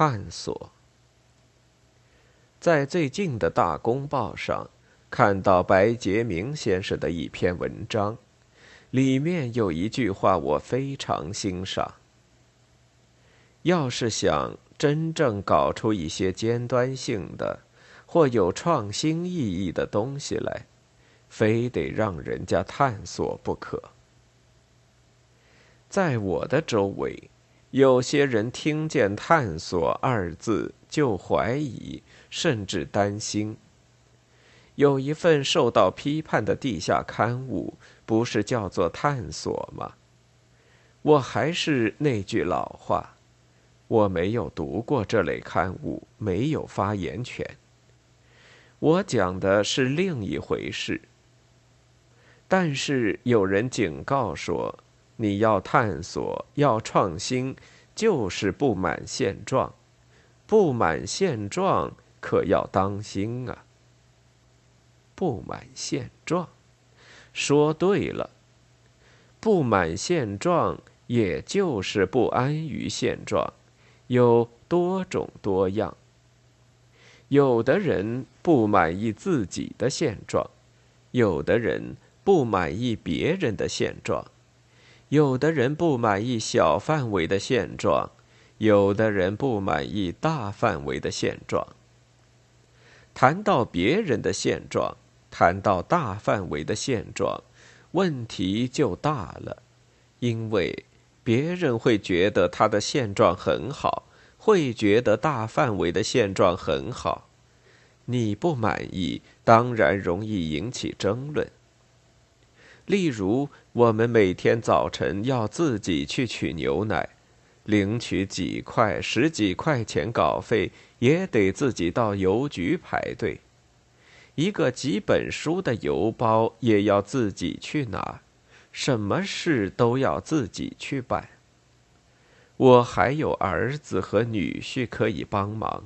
探索。在最近的大公报上，看到白杰明先生的一篇文章，里面有一句话我非常欣赏：要是想真正搞出一些尖端性的或有创新意义的东西来，非得让人家探索不可。在我的周围，有些人听见“探索”二字就怀疑。甚至担心，有一份受到批判的地下刊物，不是叫做探索吗？我还是那句老话，我没有读过这类刊物，没有发言权。我讲的是另一回事。但是有人警告说，你要探索，要创新，就是不满现状，不满现状。可要当心啊！不满现状，说对了。不满现状，也就是不安于现状，有多种多样。有的人不满意自己的现状，有的人不满意别人的现状，有的人不满意小范围的现状，有的人不满意大范围的现状。谈到别人的现状，谈到大范围的现状，问题就大了，因为别人会觉得他的现状很好，会觉得大范围的现状很好，你不满意，当然容易引起争论。例如，我们每天早晨要自己去取牛奶。领取几块、十几块钱稿费，也得自己到邮局排队；一个几本书的邮包也要自己去拿，什么事都要自己去办。我还有儿子和女婿可以帮忙，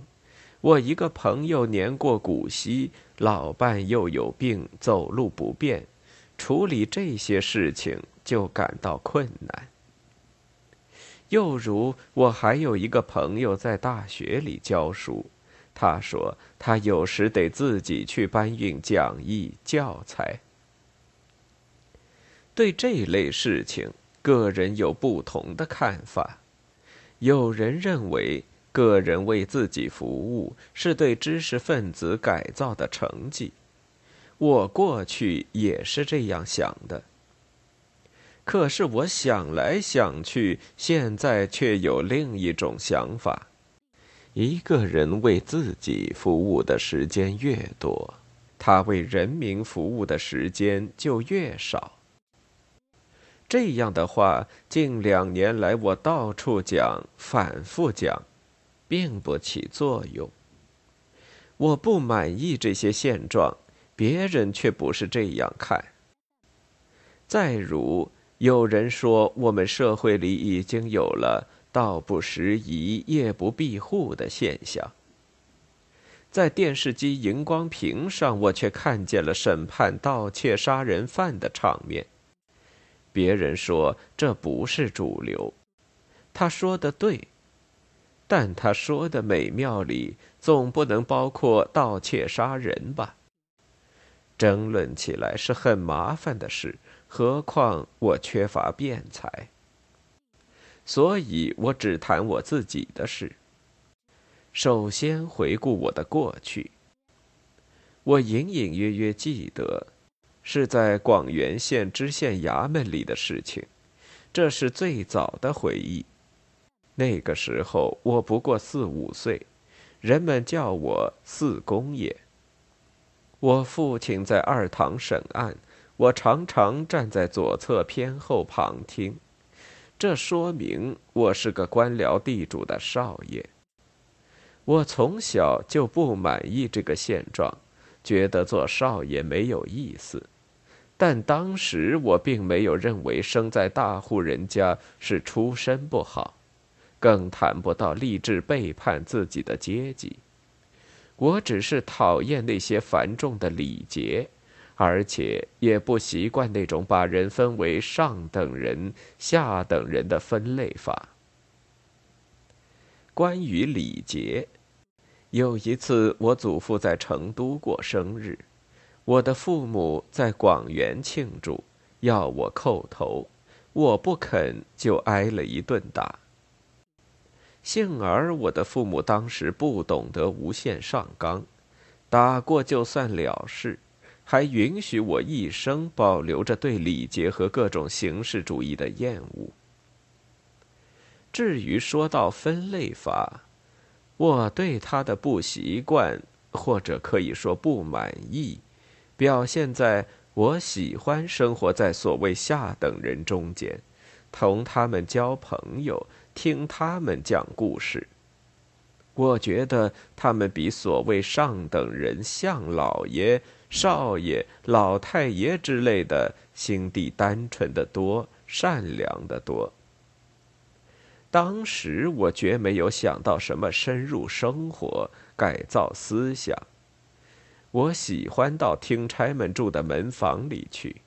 我一个朋友年过古稀，老伴又有病，走路不便，处理这些事情就感到困难。又如，我还有一个朋友在大学里教书，他说他有时得自己去搬运讲义、教材。对这类事情，个人有不同的看法。有人认为，个人为自己服务是对知识分子改造的成绩。我过去也是这样想的。可是我想来想去，现在却有另一种想法：一个人为自己服务的时间越多，他为人民服务的时间就越少。这样的话，近两年来我到处讲、反复讲，并不起作用。我不满意这些现状，别人却不是这样看。再如。有人说，我们社会里已经有了“道不拾遗，夜不闭户”的现象。在电视机荧光屏上，我却看见了审判盗窃杀人犯的场面。别人说这不是主流，他说的对，但他说的美妙里总不能包括盗窃杀人吧？争论起来是很麻烦的事。何况我缺乏辩才，所以我只谈我自己的事。首先回顾我的过去。我隐隐约约记得，是在广元县知县衙门里的事情，这是最早的回忆。那个时候我不过四五岁，人们叫我四公爷。我父亲在二堂审案。我常常站在左侧偏后旁听，这说明我是个官僚地主的少爷。我从小就不满意这个现状，觉得做少爷没有意思。但当时我并没有认为生在大户人家是出身不好，更谈不到立志背叛自己的阶级。我只是讨厌那些繁重的礼节。而且也不习惯那种把人分为上等人、下等人的分类法。关于礼节。有一次，我祖父在成都过生日，我的父母在广元庆祝，要我叩头，我不肯，就挨了一顿打。幸而我的父母当时不懂得无限上纲，打过就算了事，还允许我一生保留着对礼节和各种形式主义的厌恶。至于说到分类法，我对他的不习惯，或者可以说不满意，表现在我喜欢生活在所谓下等人中间，同他们交朋友，听他们讲故事。我觉得他们比所谓上等人，像老爷、少爷、老太爷之类的，心地单纯的多，善良的多。当时我绝没有想到什么深入生活、改造思想。我喜欢到听差们住的门房里去，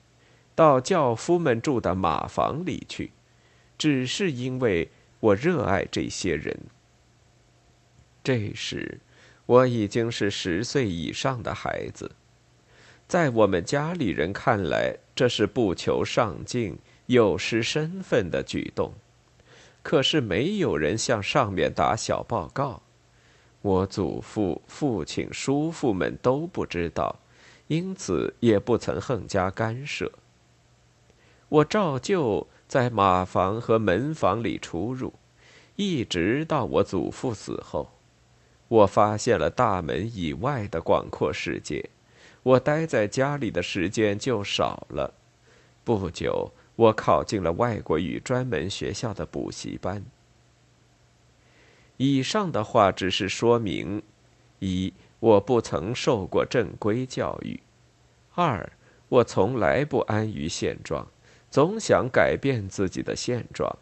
到轿夫们住的马房里去，只是因为我热爱这些人。这时，我已经是十岁以上的孩子，在我们家里人看来，这是不求上进、有失身份的举动。可是没有人向上面打小报告，我祖父、父亲、叔父们都不知道，因此也不曾横加干涉。我照旧在马房和门房里出入，一直到我祖父死后，我发现了大门以外的广阔世界，我待在家里的时间就少了。不久。我考进了外国语专门学校的补习班。以上的话只是说明：一，我不曾受过正规教育；二，我从来不安于现状，总想改变自己的现状。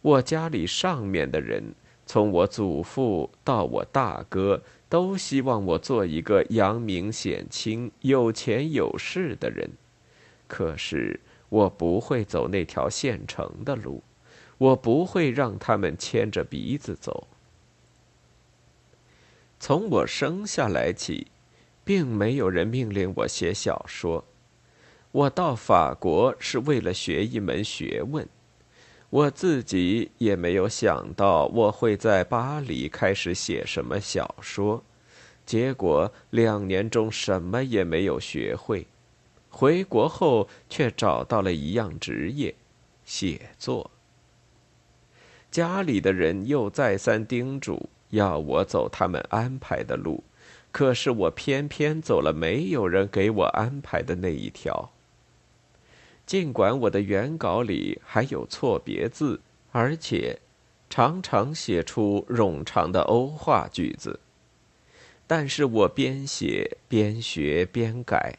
我家里上面的人，从我祖父到我大哥，都希望我做一个扬名显亲、有钱有势的人。可是。我不会走那条现成的路，我不会让他们牵着鼻子走。从我生下来起，并没有人命令我写小说。我到法国是为了学一门学问，我自己也没有想到我会在巴黎开始写什么小说，结果两年中什么也没有学会。回国后，却找到了一样职业——写作。家里的人又再三叮嘱要我走他们安排的路，可是我偏偏走了没有人给我安排的那一条。尽管我的原稿里还有错别字，而且常常写出冗长的欧化句子，但是我边写边学边改。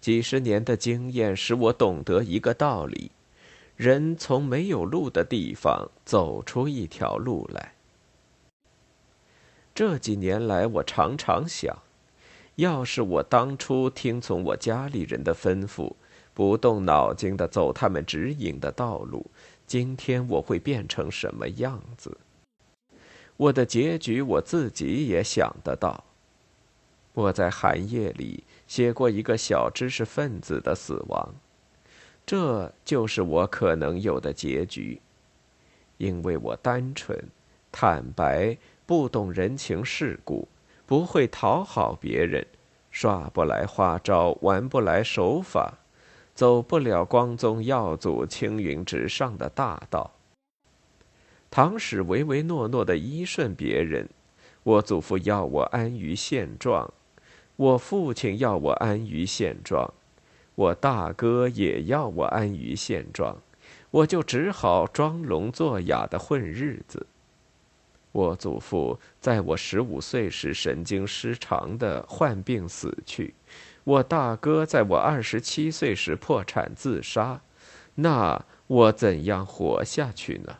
几十年的经验使我懂得一个道理：人从没有路的地方走出一条路来。这几年来，我常常想，要是我当初听从我家里人的吩咐，不动脑筋的走他们指引的道路，今天我会变成什么样子？我的结局我自己也想得到。我在寒夜里写过一个小知识分子的死亡，这就是我可能有的结局。因为我单纯、坦白，不懂人情世故，不会讨好别人，耍不来花招，玩不来手法，走不了光宗耀祖、青云直上的大道。唐使唯唯诺诺的依顺别人，我祖父要我安于现状。我父亲要我安于现状，我大哥也要我安于现状，我就只好装聋作哑的混日子。我祖父在我十五岁时神经失常的患病死去，我大哥在我二十七岁时破产自杀，那我怎样活下去呢？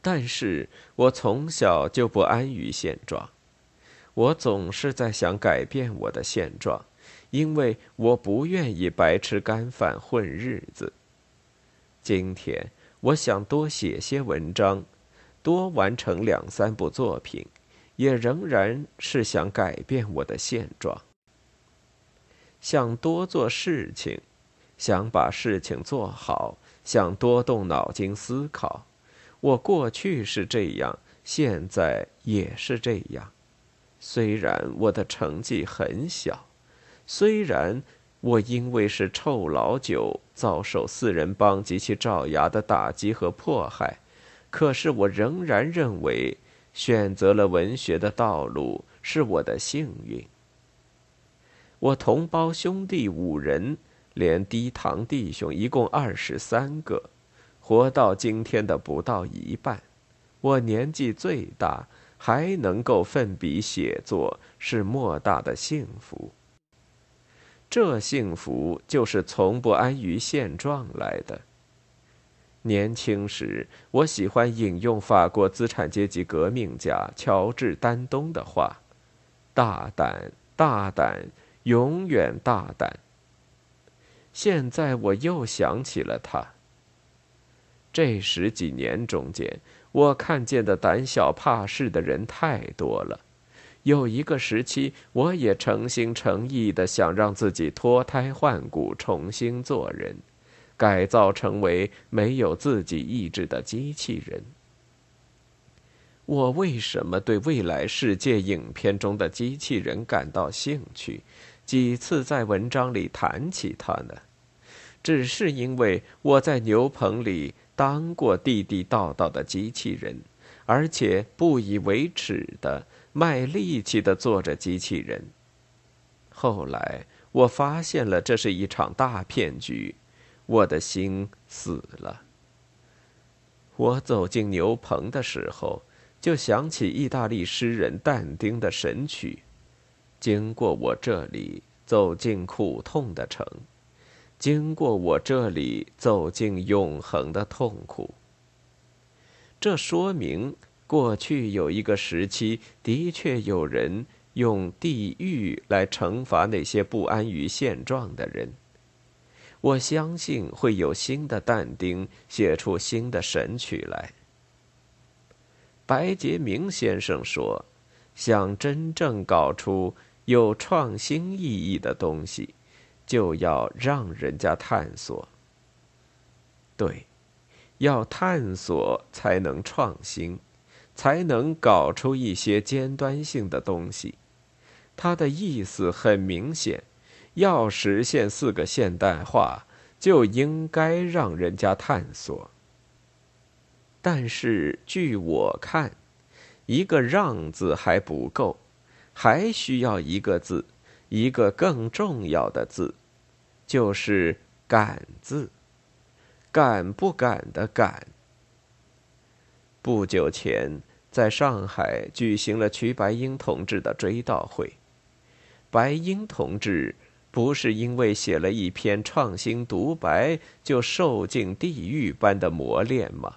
但是我从小就不安于现状。我总是在想改变我的现状，因为我不愿意白吃干饭混日子。今天我想多写些文章，多完成两三部作品，也仍然是想改变我的现状。想多做事情，想把事情做好，想多动脑筋思考。我过去是这样，现在也是这样。虽然我的成绩很小，虽然我因为是臭老九，遭受四人帮及其爪牙的打击和迫害，可是我仍然认为，选择了文学的道路是我的幸运。我同胞兄弟五人，连低堂弟兄一共二十三个，活到今天的不到一半。我年纪最大。还能够奋笔写作，是莫大的幸福。这幸福就是从不安于现状来的。年轻时，我喜欢引用法国资产阶级革命家乔治·丹东的话：“大胆，大胆，永远大胆。”现在我又想起了他。这十几年中间。我看见的胆小怕事的人太多了，有一个时期，我也诚心诚意的想让自己脱胎换骨，重新做人，改造成为没有自己意志的机器人。我为什么对未来世界影片中的机器人感到兴趣？几次在文章里谈起它呢？只是因为我在牛棚里。当过地地道道的机器人，而且不以为耻的卖力气的做着机器人。后来我发现了，这是一场大骗局，我的心死了。我走进牛棚的时候，就想起意大利诗人但丁的神曲：“经过我这里，走进苦痛的城。”经过我这里，走进永恒的痛苦。这说明过去有一个时期，的确有人用地狱来惩罚那些不安于现状的人。我相信会有新的但丁写出新的神曲来。白洁明先生说：“想真正搞出有创新意义的东西。”就要让人家探索。对，要探索才能创新，才能搞出一些尖端性的东西。他的意思很明显：要实现四个现代化，就应该让人家探索。但是，据我看，一个“让”字还不够，还需要一个字。一个更重要的字，就是“敢”字，敢不敢的“敢”。不久前，在上海举行了瞿白英同志的追悼会。白英同志不是因为写了一篇创新独白就受尽地狱般的磨练吗？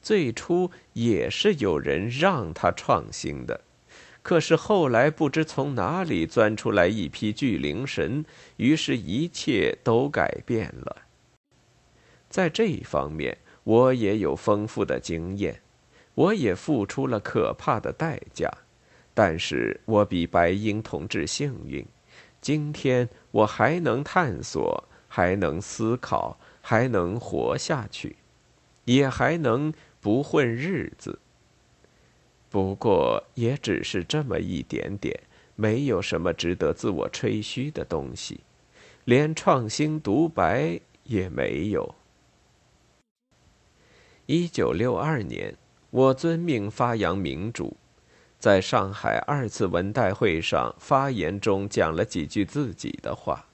最初也是有人让他创新的。可是后来不知从哪里钻出来一批巨灵神，于是一切都改变了。在这一方面，我也有丰富的经验，我也付出了可怕的代价，但是我比白鹰同志幸运，今天我还能探索，还能思考，还能活下去，也还能不混日子。不过也只是这么一点点，没有什么值得自我吹嘘的东西，连创新独白也没有。一九六二年，我遵命发扬民主，在上海二次文代会上发言中讲了几句自己的话。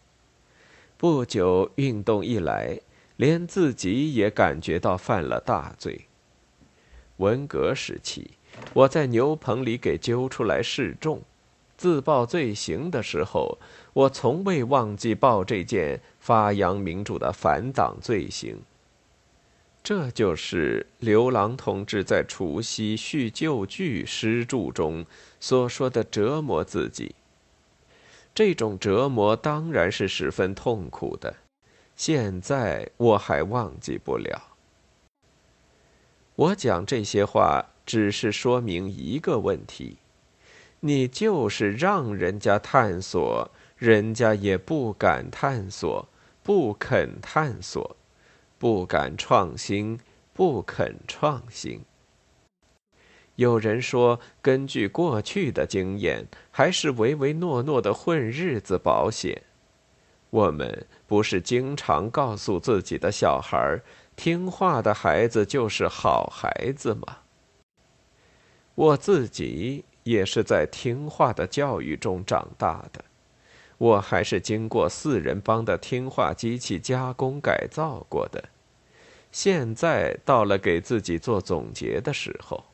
不久，运动一来，连自己也感觉到犯了大罪。文革时期。我在牛棚里给揪出来示众，自报罪行的时候，我从未忘记报这件发扬民主的反党罪行。这就是刘郎同志在除夕叙旧剧诗注中所说的折磨自己。这种折磨当然是十分痛苦的，现在我还忘记不了。我讲这些话，只是说明一个问题：你就是让人家探索，人家也不敢探索，不肯探索，不敢创新，不肯创新。有人说，根据过去的经验，还是唯唯诺诺的混日子保险。我们不是经常告诉自己的小孩，听话的孩子就是好孩子吗？我自己也是在听话的教育中长大的，我还是经过四人帮的听话机器加工改造过的。现在到了给自己做总结的时候。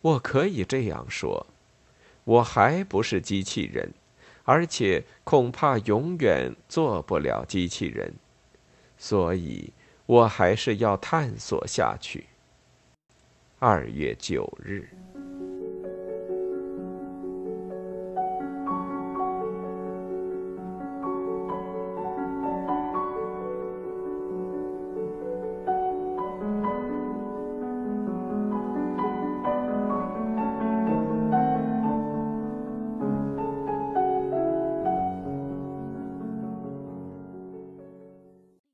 我可以这样说，我还不是机器人，而且恐怕永远做不了机器人，所以我还是要探索下去。二月九日。